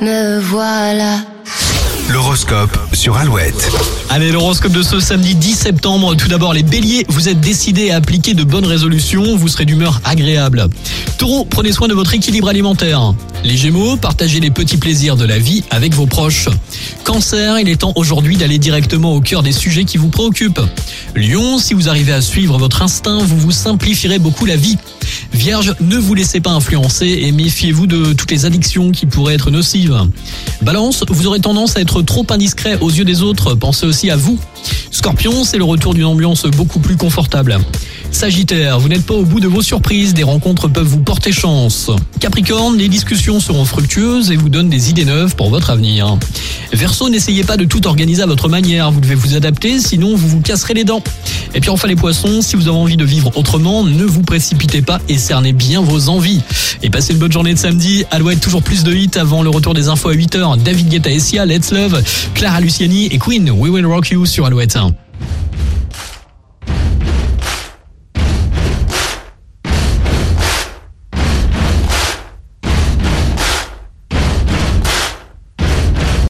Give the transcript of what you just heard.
me voilà. L'horoscope sur Alouette. Allez, l'horoscope de ce samedi 10 septembre. Tout d'abord, les béliers, vous êtes décidés à appliquer de bonnes résolutions, vous serez d'humeur agréable. Taureau, prenez soin de votre équilibre alimentaire. Les gémeaux, partagez les petits plaisirs de la vie avec vos proches. Cancer, il est temps aujourd'hui d'aller directement au cœur des sujets qui vous préoccupent. Lion, si vous arrivez à suivre votre instinct, vous vous simplifierez beaucoup la vie. Vierge, ne vous laissez pas influencer et méfiez-vous de toutes les addictions qui pourraient être nocives. Balance, vous aurez tendance à être trop indiscret aux yeux des autres, pensez aussi à vous. Scorpion, c'est le retour d'une ambiance beaucoup plus confortable. Sagittaire, vous n'êtes pas au bout de vos surprises, des rencontres peuvent vous porter chance. Capricorne, les discussions seront fructueuses et vous donnent des idées neuves pour votre avenir. Verseau, n'essayez pas de tout organiser à votre manière, vous devez vous adapter, sinon vous vous casserez les dents. Et puis enfin les poissons, si vous avez envie de vivre autrement, ne vous précipitez pas et cernez bien vos envies. Et passez une bonne journée de samedi, Alouette toujours plus de hits avant le retour des infos à 8h, David Guetta et Sia, Let's Love, Clara Luciani et Queen, We Will Rock You sur Alouette 1.